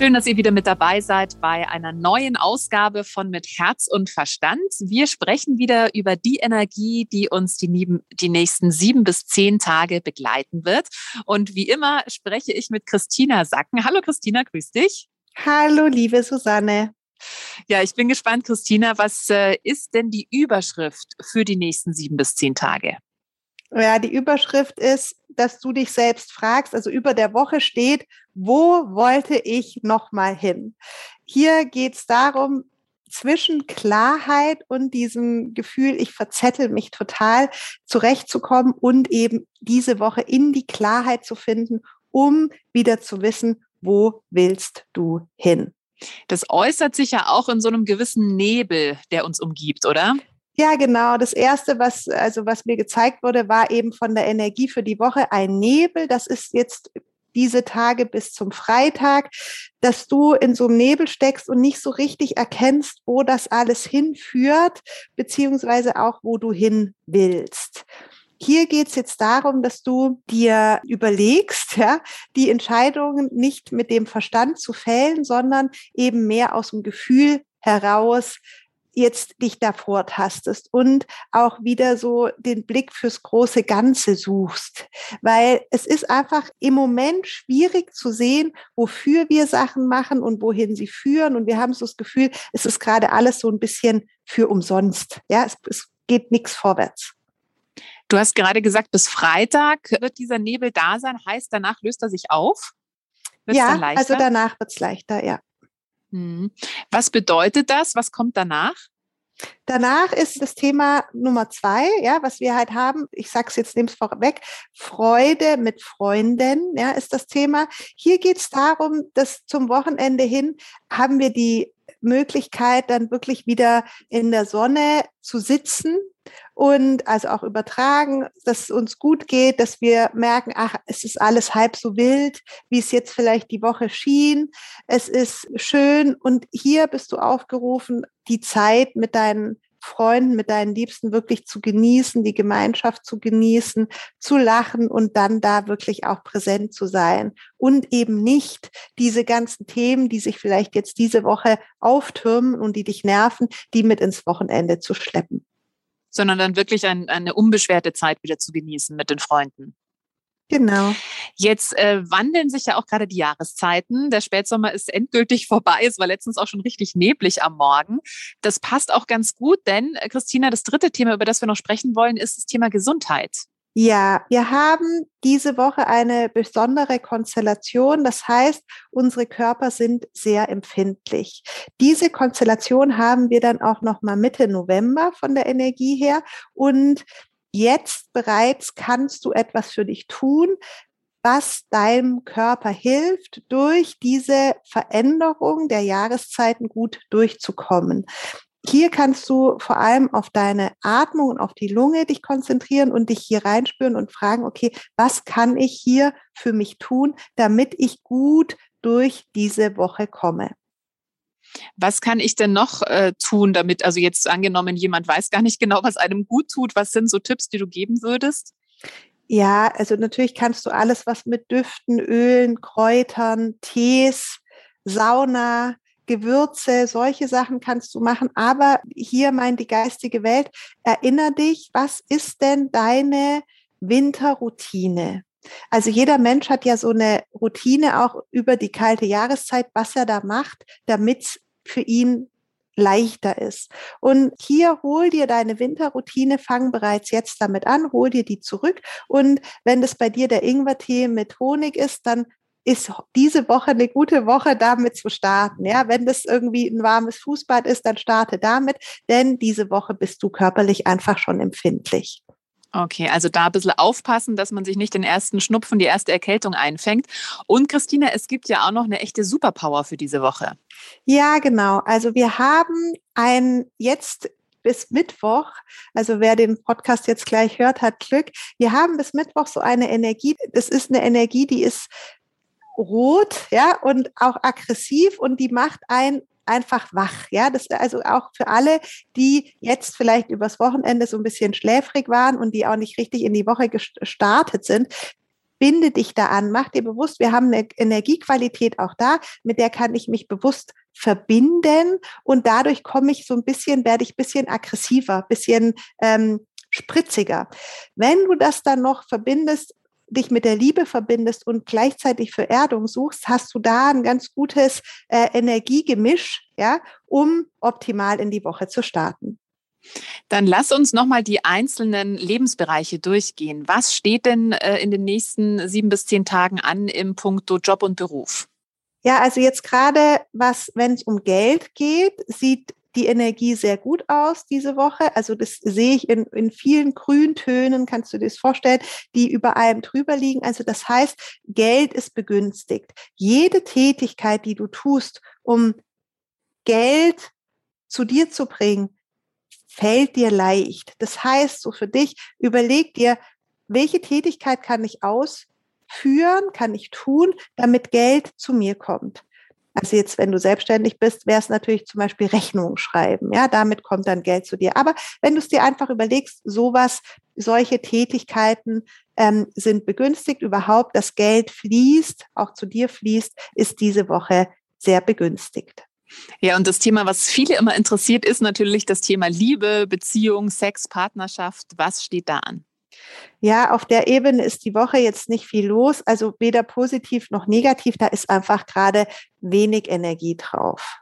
Schön, dass ihr wieder mit dabei seid bei einer neuen Ausgabe von Mit Herz und Verstand. Wir sprechen wieder über die Energie, die uns die, die nächsten sieben bis zehn Tage begleiten wird. Und wie immer spreche ich mit Christina Sacken. Hallo Christina, grüß dich. Hallo, liebe Susanne. Ja, ich bin gespannt, Christina. Was äh, ist denn die Überschrift für die nächsten sieben bis zehn Tage? Ja, die Überschrift ist, dass du dich selbst fragst, also über der Woche steht, wo wollte ich noch mal hin? Hier geht es darum, zwischen Klarheit und diesem Gefühl, ich verzettel mich total, zurechtzukommen und eben diese Woche in die Klarheit zu finden, um wieder zu wissen, wo willst du hin? Das äußert sich ja auch in so einem gewissen Nebel, der uns umgibt, oder? Ja, genau. Das erste, was, also was mir gezeigt wurde, war eben von der Energie für die Woche ein Nebel. Das ist jetzt diese Tage bis zum Freitag, dass du in so einem Nebel steckst und nicht so richtig erkennst, wo das alles hinführt, beziehungsweise auch, wo du hin willst. Hier geht es jetzt darum, dass du dir überlegst, ja, die Entscheidungen nicht mit dem Verstand zu fällen, sondern eben mehr aus dem Gefühl heraus jetzt dich davor tastest und auch wieder so den Blick fürs große Ganze suchst. Weil es ist einfach im Moment schwierig zu sehen, wofür wir Sachen machen und wohin sie führen. Und wir haben so das Gefühl, es ist gerade alles so ein bisschen für umsonst. Ja, es, es geht nichts vorwärts. Du hast gerade gesagt, bis Freitag wird dieser Nebel da sein. Heißt, danach löst er sich auf? Wird's ja, also danach wird es leichter, ja. Hm. Was bedeutet das? Was kommt danach? Danach ist das Thema Nummer zwei, ja, was wir halt haben. Ich sage es jetzt, nehme es vorweg. Freude mit Freunden, ja, ist das Thema. Hier geht es darum, dass zum Wochenende hin haben wir die Möglichkeit, dann wirklich wieder in der Sonne zu sitzen und also auch übertragen, dass es uns gut geht, dass wir merken, ach, es ist alles halb so wild, wie es jetzt vielleicht die Woche schien. Es ist schön und hier bist du aufgerufen, die Zeit mit deinen Freunden, mit deinen Liebsten wirklich zu genießen, die Gemeinschaft zu genießen, zu lachen und dann da wirklich auch präsent zu sein und eben nicht diese ganzen Themen, die sich vielleicht jetzt diese Woche auftürmen und die dich nerven, die mit ins Wochenende zu schleppen. Sondern dann wirklich ein, eine unbeschwerte Zeit wieder zu genießen mit den Freunden. Genau. Jetzt äh, wandeln sich ja auch gerade die Jahreszeiten. Der Spätsommer ist endgültig vorbei. Es war letztens auch schon richtig neblig am Morgen. Das passt auch ganz gut, denn äh, Christina, das dritte Thema, über das wir noch sprechen wollen, ist das Thema Gesundheit. Ja, wir haben diese Woche eine besondere Konstellation. Das heißt, unsere Körper sind sehr empfindlich. Diese Konstellation haben wir dann auch noch mal Mitte November von der Energie her. Und jetzt bereits kannst du etwas für dich tun, was deinem Körper hilft, durch diese Veränderung der Jahreszeiten gut durchzukommen. Hier kannst du vor allem auf deine Atmung und auf die Lunge dich konzentrieren und dich hier reinspüren und fragen, okay, was kann ich hier für mich tun, damit ich gut durch diese Woche komme? Was kann ich denn noch äh, tun, damit, also jetzt angenommen, jemand weiß gar nicht genau, was einem gut tut, was sind so Tipps, die du geben würdest? Ja, also natürlich kannst du alles, was mit Düften, Ölen, Kräutern, Tees, Sauna, Gewürze, solche Sachen kannst du machen. Aber hier meint die geistige Welt, erinner dich, was ist denn deine Winterroutine? Also jeder Mensch hat ja so eine Routine auch über die kalte Jahreszeit, was er da macht, damit es für ihn leichter ist. Und hier hol dir deine Winterroutine, fang bereits jetzt damit an, hol dir die zurück. Und wenn das bei dir der Ingwertee mit Honig ist, dann ist diese Woche eine gute Woche, damit zu starten. Ja, wenn das irgendwie ein warmes Fußbad ist, dann starte damit, denn diese Woche bist du körperlich einfach schon empfindlich. Okay, also da ein bisschen aufpassen, dass man sich nicht den ersten Schnupfen, die erste Erkältung einfängt. Und Christina, es gibt ja auch noch eine echte Superpower für diese Woche. Ja, genau. Also wir haben ein jetzt bis Mittwoch, also wer den Podcast jetzt gleich hört, hat Glück. Wir haben bis Mittwoch so eine Energie. Das ist eine Energie, die ist rot, ja, und auch aggressiv und die macht ein einfach wach. Ja, das also auch für alle, die jetzt vielleicht übers Wochenende so ein bisschen schläfrig waren und die auch nicht richtig in die Woche gestartet sind. Binde dich da an, mach dir bewusst, wir haben eine Energiequalität auch da, mit der kann ich mich bewusst verbinden und dadurch komme ich so ein bisschen, werde ich ein bisschen aggressiver, bisschen ähm, spritziger. Wenn du das dann noch verbindest dich mit der Liebe verbindest und gleichzeitig für Erdung suchst, hast du da ein ganz gutes äh, Energiegemisch, ja, um optimal in die Woche zu starten. Dann lass uns nochmal die einzelnen Lebensbereiche durchgehen. Was steht denn äh, in den nächsten sieben bis zehn Tagen an im Punkto Job und Beruf? Ja, also jetzt gerade, was, wenn es um Geld geht, sieht die Energie sehr gut aus diese Woche. Also das sehe ich in, in vielen Grüntönen, kannst du dir das vorstellen, die über allem drüber liegen. Also das heißt, Geld ist begünstigt. Jede Tätigkeit, die du tust, um Geld zu dir zu bringen, fällt dir leicht. Das heißt, so für dich, überleg dir, welche Tätigkeit kann ich ausführen, kann ich tun, damit Geld zu mir kommt. Also jetzt, wenn du selbstständig bist, wäre es natürlich zum Beispiel Rechnungen schreiben. Ja, damit kommt dann Geld zu dir. Aber wenn du es dir einfach überlegst, sowas, solche Tätigkeiten ähm, sind begünstigt. Überhaupt das Geld fließt, auch zu dir fließt, ist diese Woche sehr begünstigt. Ja, und das Thema, was viele immer interessiert, ist natürlich das Thema Liebe, Beziehung, Sex, Partnerschaft. Was steht da an? Ja, auf der Ebene ist die Woche jetzt nicht viel los, also weder positiv noch negativ, da ist einfach gerade wenig Energie drauf.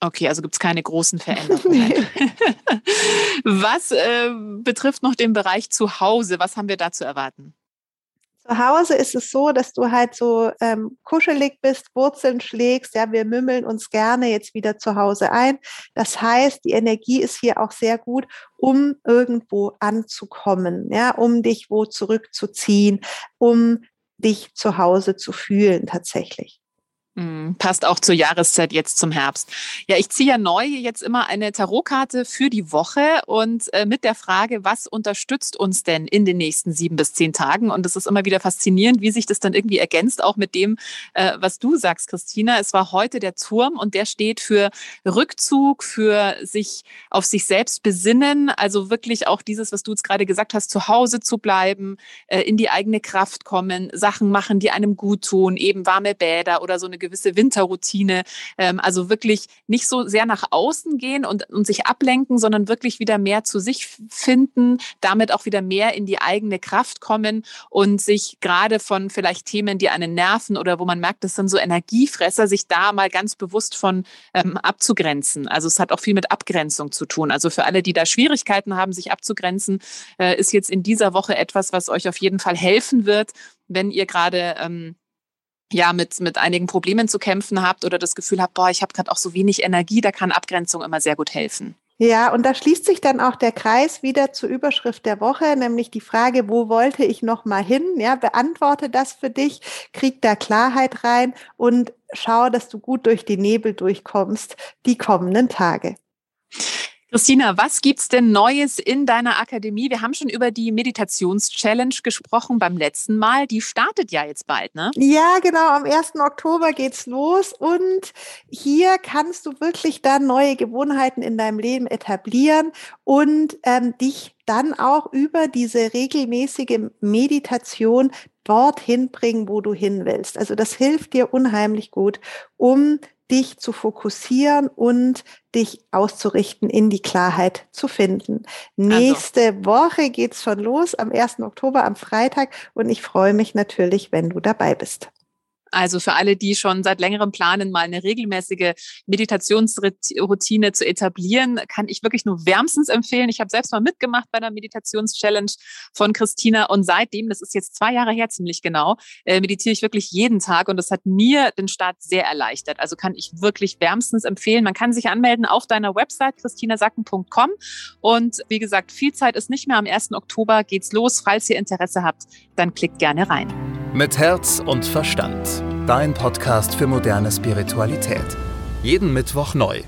Okay, also gibt es keine großen Veränderungen. was äh, betrifft noch den Bereich zu Hause, was haben wir da zu erwarten? Zu Hause ist es so, dass du halt so ähm, kuschelig bist, Wurzeln schlägst. Ja, wir mümmeln uns gerne jetzt wieder zu Hause ein. Das heißt, die Energie ist hier auch sehr gut, um irgendwo anzukommen, ja, um dich wo zurückzuziehen, um dich zu Hause zu fühlen tatsächlich. Mm, passt auch zur Jahreszeit jetzt zum Herbst. Ja, ich ziehe ja neu jetzt immer eine Tarotkarte für die Woche und äh, mit der Frage, was unterstützt uns denn in den nächsten sieben bis zehn Tagen? Und es ist immer wieder faszinierend, wie sich das dann irgendwie ergänzt, auch mit dem, äh, was du sagst, Christina. Es war heute der Turm und der steht für Rückzug, für sich auf sich selbst besinnen, also wirklich auch dieses, was du jetzt gerade gesagt hast, zu Hause zu bleiben, äh, in die eigene Kraft kommen, Sachen machen, die einem gut tun, eben warme Bäder oder so eine gewisse Winterroutine. Ähm, also wirklich nicht so sehr nach außen gehen und, und sich ablenken, sondern wirklich wieder mehr zu sich finden, damit auch wieder mehr in die eigene Kraft kommen und sich gerade von vielleicht Themen, die einen nerven oder wo man merkt, das sind so Energiefresser, sich da mal ganz bewusst von ähm, abzugrenzen. Also es hat auch viel mit Abgrenzung zu tun. Also für alle, die da Schwierigkeiten haben, sich abzugrenzen, äh, ist jetzt in dieser Woche etwas, was euch auf jeden Fall helfen wird, wenn ihr gerade ähm, ja mit, mit einigen Problemen zu kämpfen habt oder das Gefühl habt, boah, ich habe gerade auch so wenig Energie, da kann Abgrenzung immer sehr gut helfen. Ja, und da schließt sich dann auch der Kreis wieder zur Überschrift der Woche, nämlich die Frage, wo wollte ich noch mal hin? Ja, beantworte das für dich, krieg da Klarheit rein und schau, dass du gut durch die Nebel durchkommst die kommenden Tage. Christina, was gibt's denn Neues in deiner Akademie? Wir haben schon über die Meditations-Challenge gesprochen beim letzten Mal. Die startet ja jetzt bald, ne? Ja, genau. Am 1. Oktober geht's los und hier kannst du wirklich dann neue Gewohnheiten in deinem Leben etablieren und ähm, dich dann auch über diese regelmäßige Meditation dorthin bringen, wo du hin willst. Also das hilft dir unheimlich gut, um dich zu fokussieren und dich auszurichten, in die Klarheit zu finden. Also. Nächste Woche geht's schon los, am 1. Oktober, am Freitag. Und ich freue mich natürlich, wenn du dabei bist. Also für alle, die schon seit längerem planen, mal eine regelmäßige Meditationsroutine zu etablieren, kann ich wirklich nur wärmstens empfehlen. Ich habe selbst mal mitgemacht bei einer Meditationschallenge von Christina und seitdem, das ist jetzt zwei Jahre her ziemlich genau, äh, meditiere ich wirklich jeden Tag und das hat mir den Start sehr erleichtert. Also kann ich wirklich wärmstens empfehlen. Man kann sich anmelden auf deiner Website christinasacken.com und wie gesagt, viel Zeit ist nicht mehr. Am 1. Oktober geht's los. Falls ihr Interesse habt, dann klickt gerne rein. Mit Herz und Verstand. Dein Podcast für moderne Spiritualität. Jeden Mittwoch neu